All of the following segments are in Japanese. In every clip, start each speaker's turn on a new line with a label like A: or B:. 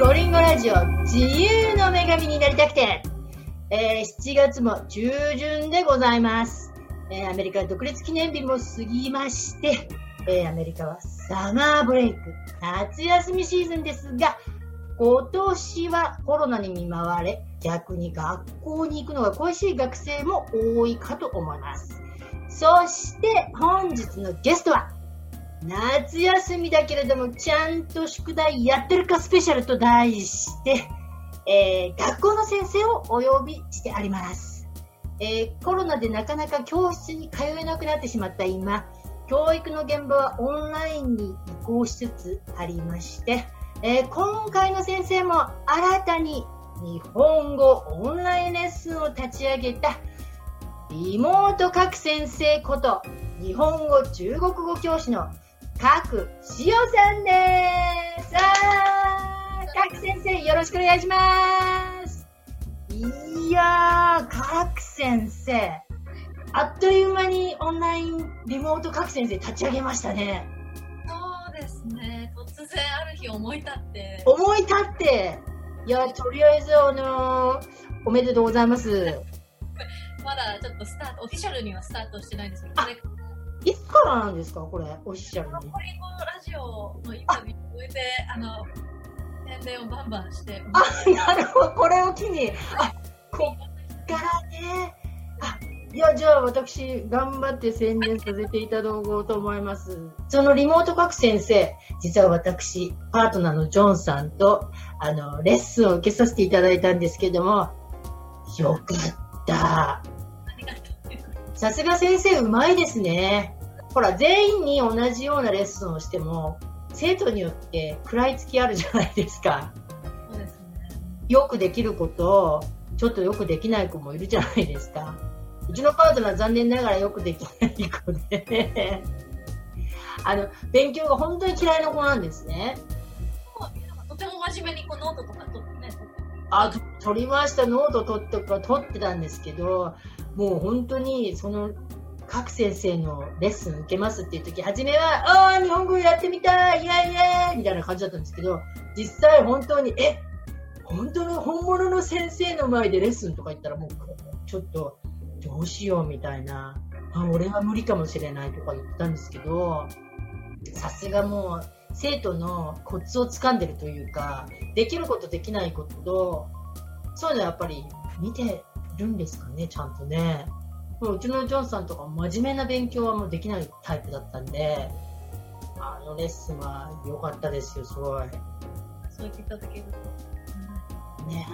A: ゴリンゴラジオ自由の女神になりたくて、えー7月も中旬でございます、えーアメリカ独立記念日も過ぎまして、えーアメリカはサマーブレイク、夏休みシーズンですが、今年はコロナに見舞われ、逆に学校に行くのが恋しい学生も多いかと思います。そして本日のゲストは、夏休みだけれども、ちゃんと宿題やってるかスペシャルと題して、えー学校の先生をお呼びしてあります。えーコロナでなかなか教室に通えなくなってしまった今、教育の現場はオンラインに移行しつつありまして、えー今回の先生も新たに日本語オンラインレッスンを立ち上げたリモート各先生こと日本語中国語教師の各しおさんです。さあ、各先生よろしくお願いします。いやー、各先生。あっという間にオンラインリモート各先生立ち上げましたね。
B: そうですね。突然ある日思い立って、
A: 思い立って、いや、とりあえず、あのーおめでとうございます。
B: まだちょっとスタート、オフィシャルにはスタートしてないんですけど、
A: あ
B: これ、コ
A: いつからなんですかこれ、オフィシャルに？
B: リンゴラジオのインタビューを終えて、あの、宣伝をバンバンして、
A: あ、なるほど、これを機に、あ、こっからね。あ、いや、じゃあ私、頑張って宣伝させていただこうと思います。そのリモート各先生、実は私、パートナーのジョンさんと、あの、レッスンを受けさせていただいたんですけども、よかった。さすが先生うまいですね。ほら、全員に同じようなレッスンをしても、生徒によって食らいつきあるじゃないですか。
B: そうですね。
A: よくできる子と、ちょっとよくできない子もいるじゃないですか。うちのパートナー残念ながらよくできない子で、あの、勉強が本当に嫌いな子なんですね。
B: とても真面目にこうノートとか取ってね、
A: あ、と取りました、ノート取ってか取ってたんですけど、もう本当にその各先生のレッスン受けますっていう時、初めは、ああ、日本語やってみたい、イエイイエイみたいな感じだったんですけど、実際本当に、え、本当の本物の先生の前でレッスンとか言ったらもう、ちょっと、どうしようみたいな、あ、俺は無理かもしれないとか言ったんですけど、さすがもう、生徒のコツをつかんでるというか、できることできないことと、そういうのやっぱり見てるんですかね、ちゃんとね。もううちのジョンさんとか真面目な勉強はもうできないタイプだったんで、あのレッスンは良かったですよ、すごい。
B: そう言っていただけると。
A: ね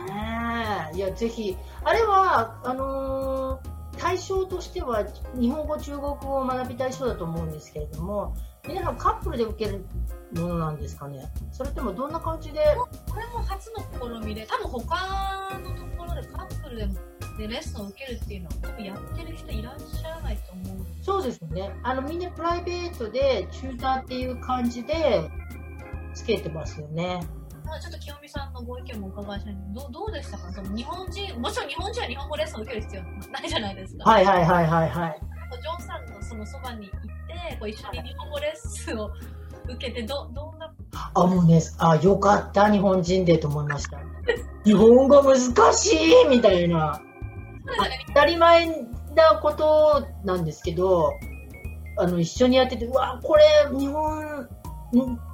A: え。いや、ぜひ、あれは、あのー対象としては日本語、中国語を学びたい人だと思うんですけれども、皆さんカップルで受けるものなんですかね？それともどんな感じで？
B: これも初の試みで、多分他のところでカップルでもでレッスンを受けるっていうのはやってる人いらっしゃらないと思う。
A: そうですよね。あの、みんなプライベートで、チューターっていう感じで、つけてますよね。
B: まあちょっと清美さんのご意見もお伺いしたいんでどうどうでしたか？その日本人、もちろん日本人は日本語レッスンを受ける必要ないじゃないですか。
A: はいはいはいはいはい。
B: ジョンさんのそのそばに行って、こう一緒に日本語レッスンを受けて、ど、どんな、
A: あ、もうね、あ、よかった、日本人でと思いました。日本語難しいみたいな。当たり前なことなんですけど、あの、一緒にやってて、うわ、これ、日本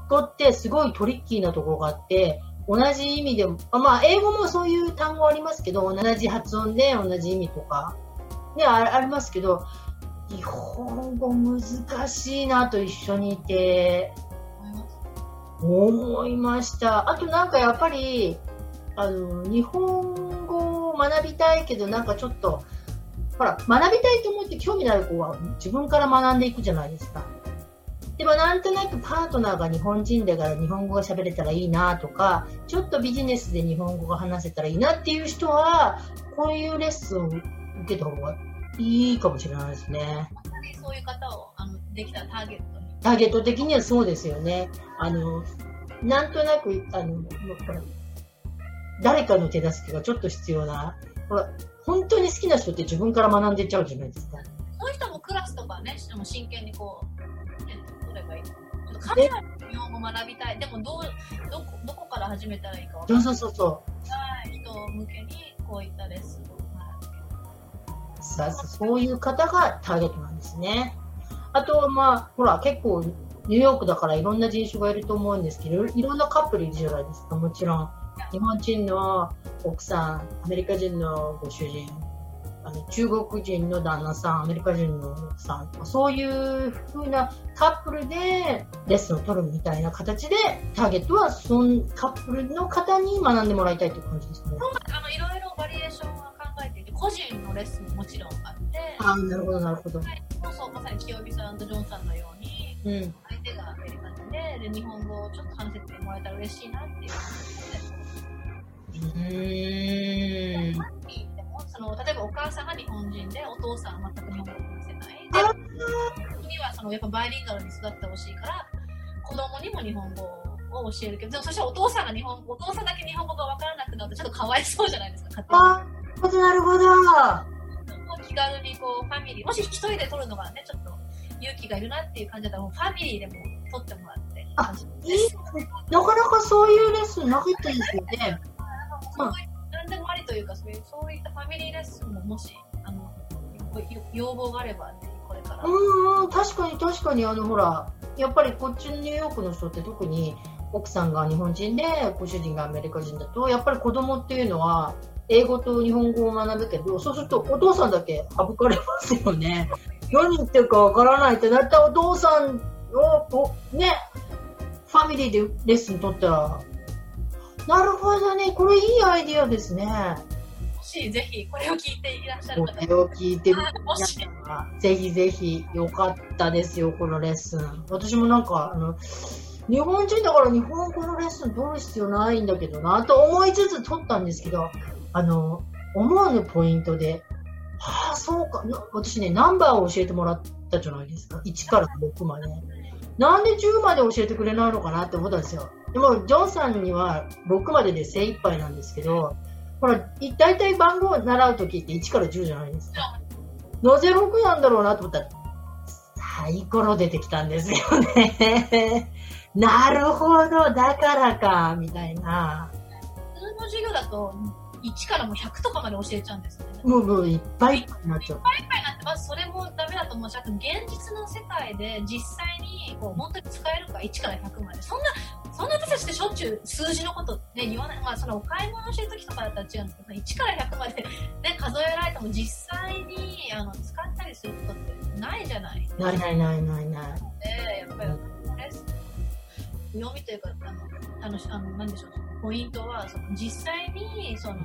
A: 語ってすごいトリッキーなところがあって、同じ意味でも、あまあ、英語もそういう単語ありますけど、同じ発音で同じ意味とか、ね、ありますけど、日本語難しいなと一緒にいて、思いました。あとなんかやっぱり、あの、日本を学びたいけど、なんかちょっと、ほら、学びたいと思って興味のある子は自分から学んでいくじゃないですか。でもなんとなくパートナーが日本人だから日本語が喋れたらいいなとか、ちょっとビジネスで日本語が話せたらいいなっていう人は、こういうレッスンを受けた方がいいかもしれないですね。
B: そういう方を、あの、できたらターゲットに。
A: ターゲット的にはそうですよね。あの、なんとなく、あの、誰かの手助けがちょっと必要な、ほら、本当に好きな人って自分から学んでいっちゃうじゃないですか。
B: そういう人もクラスとかね、しても真剣にこう、ね取ればいい。ちょっとカジュアルに日本語学びたい。でもどう、どこ、どこから始めたらいいかわか
A: そう
B: んない
A: そうそうそ
B: 人向けに、こういったレッスンを。
A: さそういう方がターゲットなんですね。あと、まあ、ほら、結構、ニューヨークだからいろんな人種がいると思うんですけど、いろんなカップルいるじゃないですか、もちろん。日本人の奥さん、アメリカ人のご主人、あの中国人の旦那さん、アメリカ人の奥さん、そういう風なカップルでレッスンを取るみたいな形で、ターゲットはそのカップルの方に学んでもらいたいという感じですね。
B: あの、いろいろバリエーションは考えていて、個人のレッスンももちろんあって、
A: ああ、なるほど、なるほど。
B: そう、まさに清美さんとジョンさんのように、
A: うん。
B: 相手がアメリカ人で、で、日本語をちょっと話せてもらえたら嬉しいなっていう
A: うーん。
B: でもその例えばお母さんが日本人でお父さんは全く日本語を話せない。
A: あ
B: で次はそのやっぱバイリンガルに育ってほしいから子供にも日本語を教えるけどでもそしたらお父さんが日本お父さんだけ日本語が分か。らなくなるとちょっとか。わいそうじゃないですか。
A: ああ、なるほど。
B: 気軽にこうファミリーもし一人で撮るのがねちょっと勇気がいるなっていう感じだったらもうファミリーで。も撮ってもらって
A: あいいですね。なかなかそういうレッスンなかったですよね。
B: そういう何でもありというかそういうそういったファミリーレッスンももしあの要望があれば、ね、これから。
A: うんうん、確かに確かに、あの、ほら、やっぱりこっちのニューヨークの人って特に奥さんが日本人で、ご主人がアメリカ人だと、やっぱり子供っていうのは、英語と日本語を学ぶけど、そうするとお父さんだけ省かれますよね。何言ってるかわからないってなったらお父さんを、ね、ファミリーでレッスン取ったら、なるほどね、これいいアイディアですね。
B: もし、ぜひ、これを聞いていらっしゃる方
A: これを聞いてみ
B: あもし
A: 皆さんはぜひぜひよかったですよ、このレッスン。私もなんか、あの、日本人だから日本語のレッスン取る必要ないんだけどな、と思いつつ取ったんですけど、あの、思わぬポイントで、はあ、そうか、な私ね、ナンバーを教えてもらったじゃないですか。1から6まで。なんで10まで教えてくれないのかなって思ったんですよ。でも、ジョンさんには6までで精一杯なんですけど、ほら、大体番号を習うときって1から10じゃないですか。なぜ6なんだろうなと思ったら、サイコロ出てきたんですよね。なるほど、だからか、みたいな。
B: 普通の授業だと、1からも100とかまで教えちゃうんですね。
A: もう、もういっぱいいっぱいになっちゃう。
B: 今回なんて、まずそれもダメだと思うし、あと現実の世界で実際に、こう、本当に使えるか、1から100まで。そんな、そんな私たちってしょっちゅう数字のことね、言わない。まあ、そのお買い物してる時とかだったら違うんですけど、1から100までね、数えられても実際に、あの、使ったりすることってないじゃない。
A: ないないないないない。
B: で、やっぱり、レッスン読みというか、あの、楽し、あの、なんでしょう、ポイントは、その、実際に、その、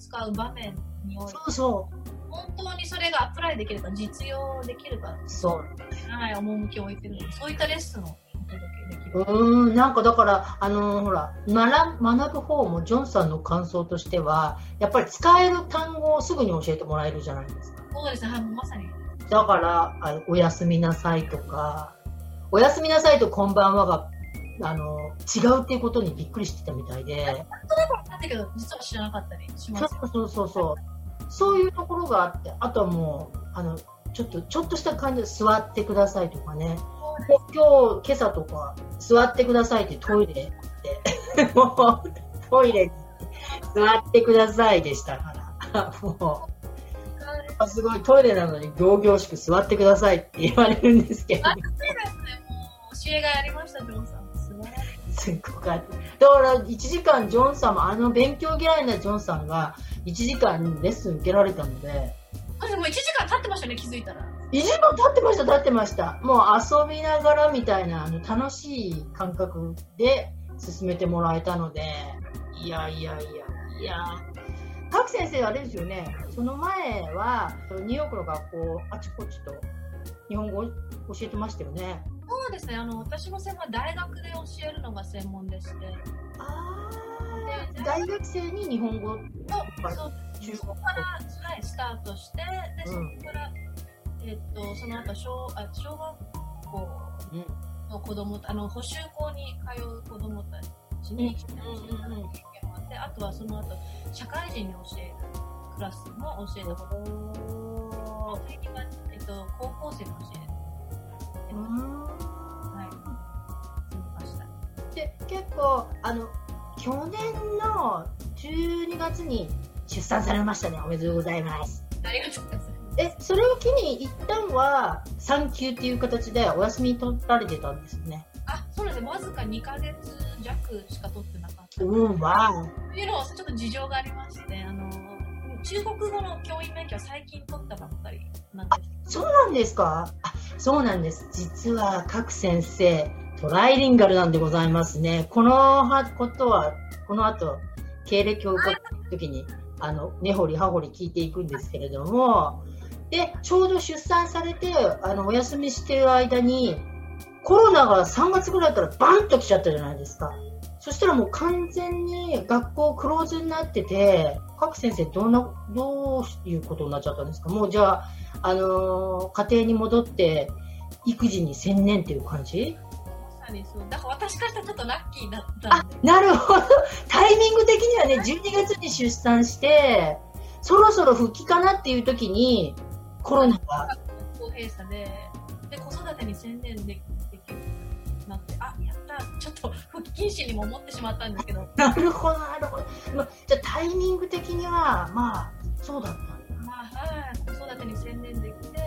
B: 使う場面において、
A: そうそ
B: 本当にそれがアプライできるか、実用できるか、
A: う。そう。
B: はい、趣を置いてるので、そういったレッスンをお届けできる。
A: うーん、なんかだから、あのーほら、学学ぶ方もジョンさんの感想としては、やっぱり使える単語をすぐに教えてもらえるじゃないですか。
B: そうですね、はい、まさに。
A: だから、あおやすみなさいとか、おやすみなさいとこんばんはが、あの、違うっていうことにびっくりしてたみたいで、
B: だったけど、実は知らなかったりします。
A: そうそうそうそう、そういうところがあって、あとはもう、あの、ちょっと、ちょっとした感じで座ってくださいとかね、今日、今朝とか、座ってくださいってトイレって、もう、トイレに座ってくださいでしたから、もう、すごいトイレなのに行々しく座ってくださいって言われるんですけど、
B: あ、そうですね、もう、教えがありました、ジョンさん。
A: だから、1時間ジョンさんも、あの勉強嫌いなジョンさんが、1時間レッスン受けられたので、
B: 私もう1時間経ってましたね、気づいたら。
A: 1時間経ってました、経ってました。もう遊びながらみたいな、あの、楽しい感覚で進めてもらえたので、いやいやいや、いや、各先生あれですよね、その前は、ニューヨークの学校、あちこちと日本語を教えてましたよね。
B: そうですね、あの、私の専門は大学で教えるのが専門でして、
A: あー。大学生に日本語
B: そう、そう
A: 中
B: そこから、はい、スタートして、で、そ
A: うん。
B: こから、えっと、その後、小、あ、小学校
A: うん
B: の子供あの、補習校に通う子供たちに、
A: うん。うんうん
B: 経験もあって、あとはその後、社会人に教えるクラスも教えたこと。最近は、えっと、高校生に教える。
A: うーん
B: はい。そんな感
A: で結構あの去年の12月に出産されましたねおめでとうございます
B: ありがとうございます。
A: えそれを機に一旦は産休っていう形でお休み取られてたんですね
B: あ、そうですよ。わずか2ヶ月弱しか取ってなかった。
A: うんわ
B: というのはちょっと事情がありまして、あの、中国語の教員免許は最近取ったばっかりなんです。
A: そうなんですか？そうなんです。実は各先生トライリンガルなんでございますね。このはことはこの後経歴を伺った時にあの根掘り葉掘り聞いていくんですけれども。でちょうど出産されてあのお休みしている間にコロナが3月ぐらいからバンと来ちゃったじゃないですか。そしたらもう完全に学校クローズになってて各先生どんなどういうことになっちゃったんですか？もうじゃああのー家庭に戻って育児に専念っていう感じ？
B: まさにそう。だから私からしたらちょっとラッキーだった
A: あ。なるほど タイミング的にはね12月に出産してそろそろ復帰かなっていう時にコロナが
B: 学校閉鎖で、で、子育てに専念できるなって、あ。ちょっと復帰禁止にも思ってしまったんですけど、
A: なるほどなるほど、まじゃあタイミング的にはまあそうだったんだ。
B: まあ、はい、子育てに専念できて、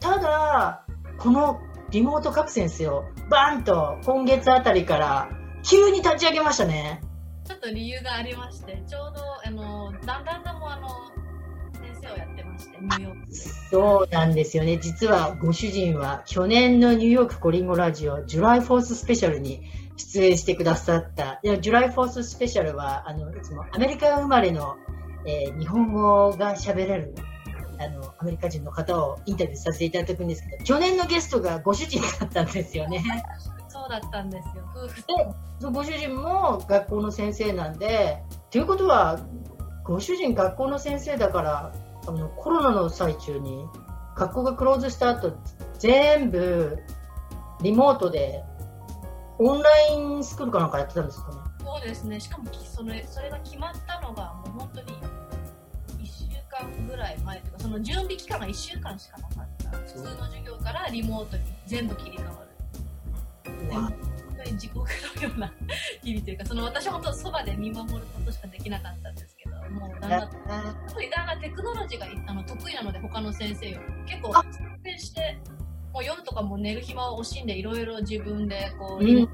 A: ただこのリモート各先生をバンと今月あたりから急に立ち上げましたね。
B: ちょっと理由がありまして、ちょうど、あの、だんだんもあの、先生をやってまして、ニューヨークで。
A: そうなんですよね。実はご主人は去年のニューヨークコリンゴラジオ、ジュライフォーススペシャルに出演してくださった。いや、ジュライフォーススペシャルは、あの、いつもアメリカ生まれの、えー日本語が喋れる、あの、アメリカ人の方をインタビューさせていただくんですけど、去年のゲストがご主人だったんですよね。
B: そうだったんですよ。夫婦
A: で、ご主人も学校の先生なんで、ということは、ご主人学校の先生だから、あのコロナの最中に、学校がクローズした後、全部リモートで、オンラインスクールかなんかやってたんですかね。
B: そうですね。しかもきそれ、それが決まったのが、もう本当に1週間ぐらい前とか、その準備期間が1週間しかなかった。普通の授業からリモートに全部切り替わる。で本当に地獄のような日々というか、その私は本当そばで見守ることしかできなかったもうだんだんだんだんテクノロジーがあの得意なので他の先生より。結構
A: あ。
B: 先生してもう夜とかも寝る暇を惜しんでいろいろ自分でこう、
A: うん。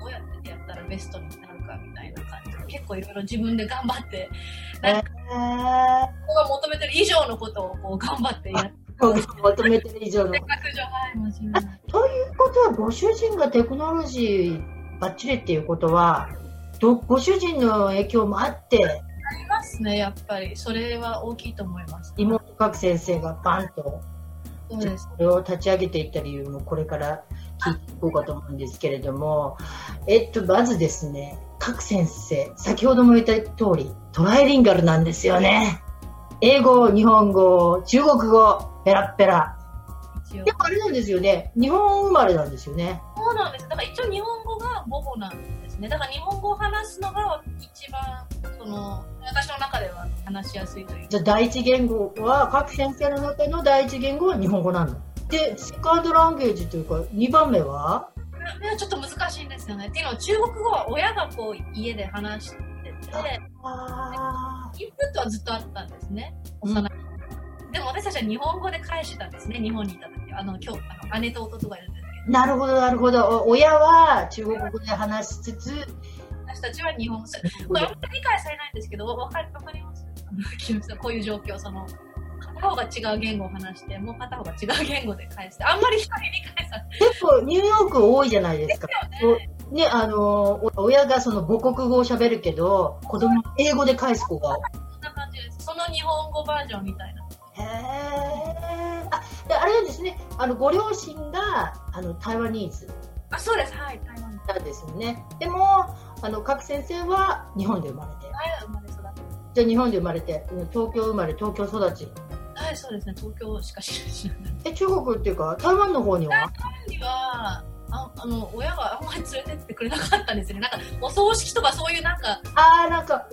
B: どうやってやったらベストになるかみたいな感じで結構いろいろ自分で頑張ってなんか
A: えー
B: ここが求めてる以上のことをこう頑張ってやって
A: 求めてる以上の。ということは、ご主人がテクノロジーバッチリっていうことは、どご主人の影響もあって、
B: ますねやっぱりそれは大きいと思います
A: 妹各先生がバンと
B: そうです
A: それを立ち上げていった理由もこれから聞いていこうかと思うんですけれども、えっと、まずですね、各先生、先ほども言った通り、トライリンガルなんですよね。英語、日本語、中国語、ペラッペラ。でもあれなんですよね、日本生まれなんですよね。
B: そうなんです。だから一応日本語が母語なんですね。だから日本語を話すのが一番、その、私の中では話しやすいという。
A: じゃあ第一言語は、各先生の中の第一言語は日本語なんだ。で、セカンドランゲージというか、2番目は？
B: ねちょっと難しいんですよね。っていうのは中国語は親がこう家で話してて、
A: あ
B: インプットはずっとあったんですね。
A: うん
B: 幼い。でも私たちは日本語で返してたんですね。日本にいた時は。あの、今日、あの姉と弟がいるんで
A: なるほど、なるほど。お親は中国語で話しつつ、
B: ど、私たちは日本語。これ理解されないんですけど、わかりわかります？こういう状況、その、片方が違う言語を話して、もう片方が違う言語で返して、あんまり人に理解されない。
A: 結構ニューヨーク多いじゃないですか。ね、あの、お親がその母国語を喋るけど、子供英語で返す子が。
B: そんな感じです。その日本語バージョンみたいな。
A: へーあ、であれなんですね。あの、ご両親が、あの、台湾ニーズ
B: あ、そうです。はい、台湾の。
A: なんですよね。でも、あの、各先生は日本で生まれて。
B: はい、生まれ育った。
A: じゃあ日本で生まれて、東京生まれ、東京育ち。
B: はい、そうですね。東京しか知らない。
A: え、中国っていうか、台湾の方には？
B: には、ああの、親があんまり連れてってくれなかったんですよね。なんか、お葬式とかそういうなんか、
A: あー、なんか、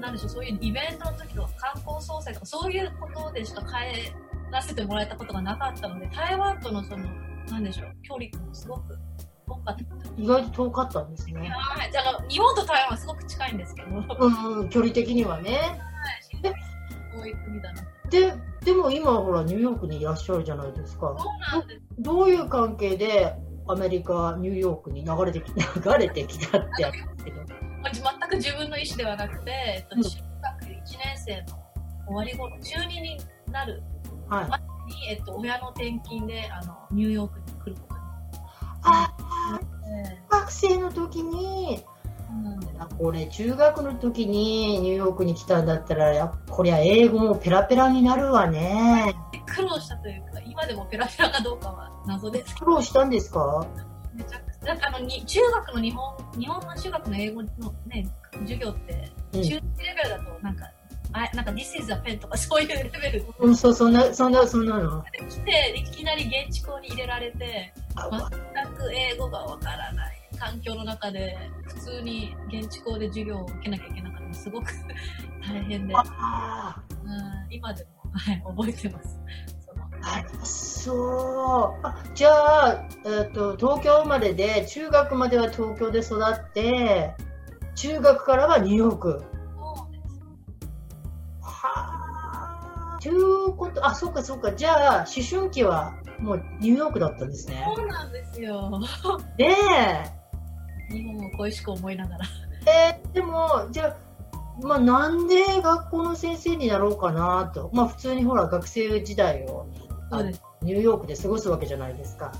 B: なんでしょう、そういうイベントの時とか観光総裁とかそういうことでしか帰らせてもらえたことがなかったので、台湾とのその、なんでしょう、距離もすごく遠かった
A: 意外と遠かったんですね。
B: はい、あの日本と台湾はすごく近いんですけど、
A: うん、うん、距離的にはね。
B: 遠い国だな。
A: で、でも今ほらニューヨークにいらっしゃるじゃないですか。
B: そうなんです。
A: どういう関係でアメリカ、ニューヨークに流れてき 流れてきたってやつけど。
B: まあ全く自分の意思ではなくて、え中学1年生の終わり頃、中2になる
A: はい。
B: に、えっと、親の転勤であのニューヨークに来ることに
A: あ
B: なって、
A: 学生の時に、
B: そうなん
A: これ中学の時にニューヨークに来たんだったら、やこりゃ英語もペラペラになるわね。
B: 苦労したというか、今でもペラペラかどうかは謎ですけ
A: 苦労したんですか？
B: ど、めちゃくちゃ、だってあのに中学の日本、日本の中学の英語のね、授業って、
A: うん。
B: 中1レベルだと、なんか、あなんか、This is a pen とかそういうレベル
A: うん、そう、そんな、そんな、そんなの。
B: で来て、いきなり現地校に入れられて、
A: あ
B: 全く英語がわからない環境の中で、普通に現地校で授業を受けなきゃいけなかったのすごく 大変で、
A: あ
B: うん、今でも、はい、覚えてます。
A: あらそう。あじゃあ、えっと、東京生まれで、中学までは東京で育って、中学からはニューヨーク。ということ、あ、そうかそうか。じゃあ、思春期はもうニューヨークだったんですね。
B: そうなんですよ。
A: ね
B: 日本を恋しく思いながら。
A: え。えーでも、じゃあ、まあ、なんで学校の先生になろうかなと。まあ、普通にほら、学生時代を
B: そうです。
A: ニューヨークで過ごすわけじゃないですか。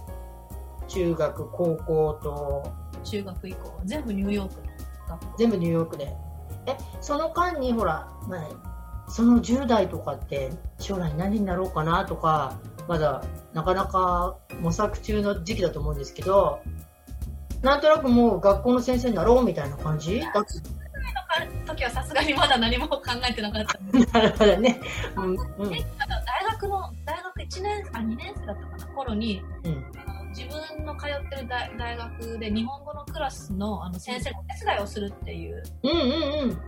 A: 中学、高校と、
B: 中学以降は全部ニューヨーク。
A: 全部ニューヨークで。え、その間にほら、まあ、その10代とかって将来何になろうかなとか、まだなかなか模索中の時期だと思うんですけど、なんとなくもう学校の先生になろうみたいな感じ？だっ
B: 時はさすがにまだ何も考えてなかった。んです
A: たからね。うん、うん、
B: 大学の、大学1年、あ、2年生だったかな、頃に、
A: うん。
B: 自分の通ってる大大学で日本語のクラスのあの先生のお手伝いをするっていう、
A: うんうんうん。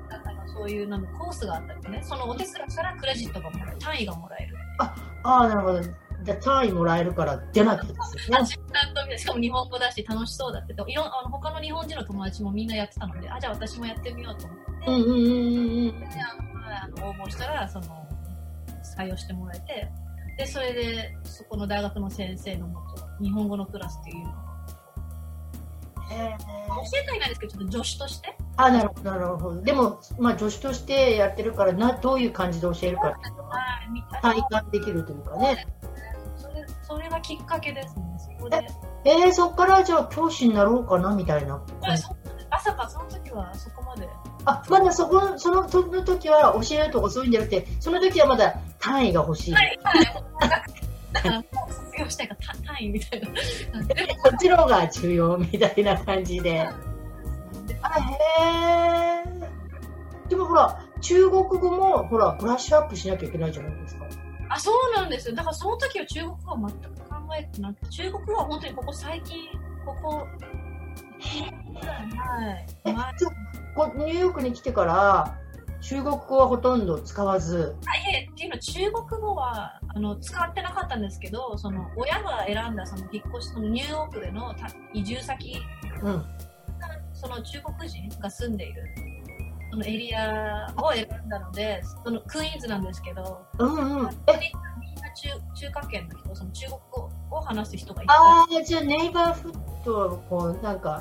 B: そういうなんかコースがあったんですね。そのお手伝いしたらクレジットがもらえる、単位がもらえる。
A: ああ、なるほど。じゃあ単位もらえるから出なきゃですよね。
B: しかも日本語だし楽しそうだっていろんあの他の日本人の友達もみんなやってたのであじゃあ私もやってみようと思って、
A: うんうんうんうん
B: あのはいあの応募したらその採用してもらえてでそれでそこの大学の先生のもと日本語のクラスっていうのを。
A: へー。
B: 教えてはいないですけどちょっと助手として。
A: あ、なるほど、なるほど。でも、まあ、助手としてやってるから、な、どういう感じで教えるかっていうのは体
B: な
A: 感できるというかね。
B: それそれがきっかけですね。そこで。
A: えー、そっからじゃあ教師になろうかなみたいな。
B: まさかその時はそこまで。
A: あ、まだそこ、その、その時は教えるとかそういうんじゃなくて、その時はまだ単位が欲しい。
B: はいはい単単位みたいな
A: こっちの方が重要みたいな感じで。あ、へー。でもほら、中国語も、ほら、ブラッシュアップしなきゃいけないじゃないですか。
B: あ、そうなんですよ。だからその時は中国語は全く考えてなくて、中国語は本当にここ最近、ここ、はい。
A: ニューヨークに来てから、中国語はほとんど使わず、
B: いえ、っていうのは中国語はあの使ってなかったんですけど、その親が選んだその引っ越し、そのニューヨークでのた移住先
A: うん。
B: その中国人が住んでいるそのエリアを選んだので、そのクイーンズなんですけど、
A: うんうん。
B: みんな中中華圏の人、その中国語を話す人がいっぱい
A: ああ、じゃあネイバーフットをこう、なんか、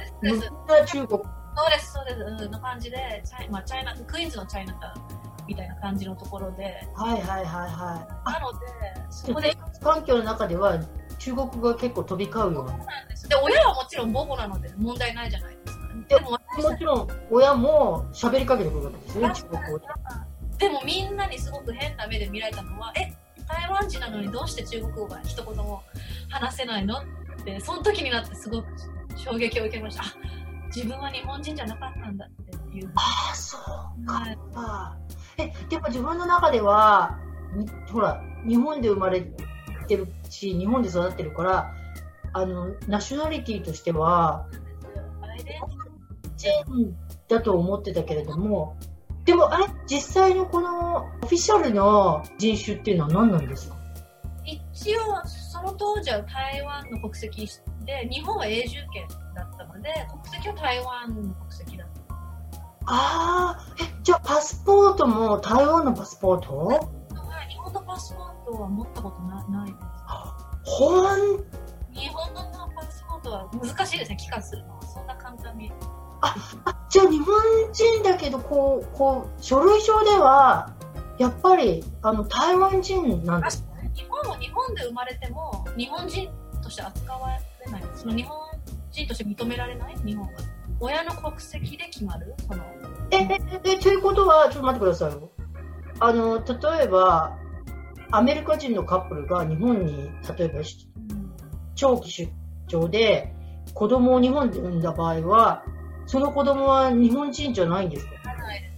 A: 中国。
B: そうです、そうです、うん、の感じで、チャイまあ、チャイナ、クイーンズのチャイナタウンみたいな感じのところで、
A: はいはいはいはい。
B: なので、そこで、
A: 環境の中では中国語が結構飛び交うような。
B: なんですで、親はもちろん母語なので問題ないじゃないですか。でも私
A: もちろん親も喋りかけてくるわけですよね、中国語で。
B: でもみんなにすごく変な目で見られたのは、え、台湾人なのにどうして中国語が一言も話せないの？って、その時になってすごく衝撃を受けました。あ、自分は日本人じゃなかったんだっていう。
A: ああ、そうか。
B: はい
A: え、でも自分の中では、にほら、日本で生まれてるし、日本で育ってるから、あの、ナショナリティとしては、
B: アイデン
A: 人だと思ってたけれども、でもあれ、実際のこのオフィシャルの人種っていうのは何なんですか？
B: 一応、その当時は台湾の国籍で、日本は永住権だったので、国籍は台湾の国籍だった。
A: ああ、え、じゃあパスポートも台湾のパスポート？
B: はい日本のパスポートは持ったことなないです。日本のパスポートは難しいですね、帰化するのは。そんな簡単に。
A: あ、じゃあ日本人だけど、こう、こう、書類上では、やっぱり、あの、台湾人なんですね。
B: 日本は日本で生まれても、日本人として扱われない。その日本人として認められない日本は。親の国籍で決まる？その、
A: え、え、え、ということは、ちょっと待ってくださいよ。あの、例えば、アメリカ人のカップルが日本に、例えば、し長期出張で、子供を日本で産んだ場合は、その子供は日本人じゃないんですか？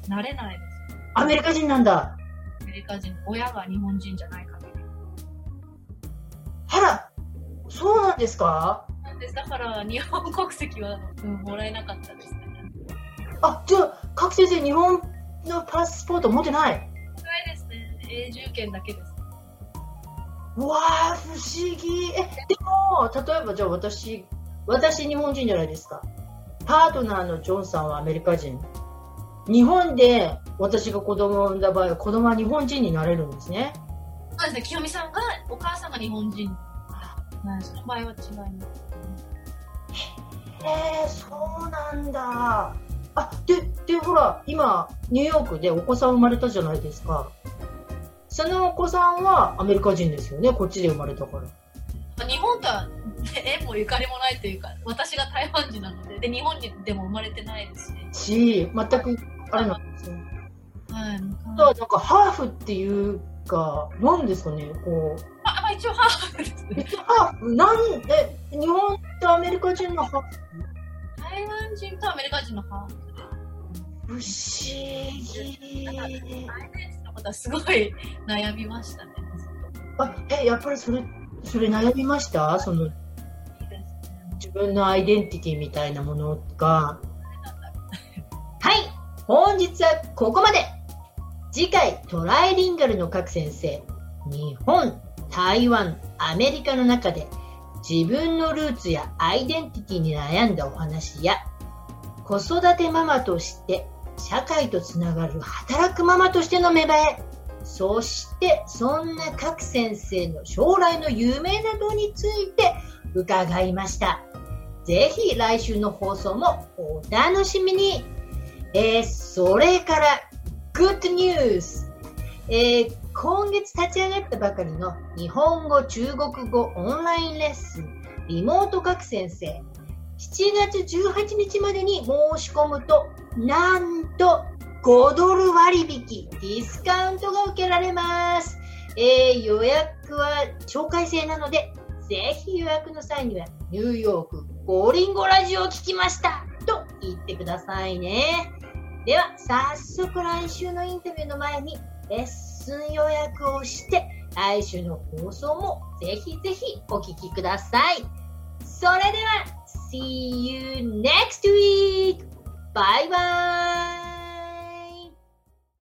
B: なれないです。
A: アメリカ人なんだ。
B: アメリカ人、親が日本人じゃない限り。
A: あら、そうなんですか？
B: です。だから、日本国籍は、うん、もらえなかったですね。
A: あ、じゃあ、各先生、日本のパスポート持ってない？
B: ないですね。永住権だけです。
A: うわあ、不思議。え、でも、例えばじゃあ私、私日本人じゃないですか。パートナーのジョンさんはアメリカ人。日本で私が子供を産んだ場合は子供は日本人になれるんですね。
B: そうですね。清美さんが、お母さんが日本人。はいその場合は違います。
A: へえ、そうなんだ。あ、で、で、ほら、今、ニューヨークでお子さん生まれたじゃないですか。そのお子さんはアメリカ人ですよね？こっちで生まれたから。
B: まあ日本とは縁もゆかりもないというか、私が台湾人なので、で、日本にでも生まれてないですし、
A: し、全く、あれなんですよ。
B: はい。
A: なんかハーフっていうか、なんですかね、こう。
B: あ、まあ、一応ハーフですね。
A: ハーフ？なんで、日本とアメリカ人のハ
B: 台湾人とアメリカ人のハ。
A: 不思議。
B: アイデンティティのことはすごい悩みましたね。
A: あ、え、やっぱりそれ、それ悩みました？その。自分のアイデンティティみたいなものが。はい、本日はここまで。次回、トライリンガルの各先生、日本、台湾、アメリカの中で自分のルーツやアイデンティティに悩んだお話や、子育てママとして社会とつながる働くママとしての芽生え、そしてそんな各先生の将来の夢などについて伺いました。ぜひ来週の放送もお楽しみに。えーそれから、Good News! えー今月立ち上がったばかりの日本語、中国語オンラインレッスン、リモート各先生。7月18日までに申し込むと、なんと5ドル割引、ディスカウントが受けられます。えー予約は紹介制なので、ぜひ予約の際には、ニューヨークゴーリンゴラジオを聞きましたと言ってくださいね。では、早速来週のインタビューの前に、レッスン予約をして、来週の放送もぜひぜひお聞きください。それでは、See you next week! バイバイ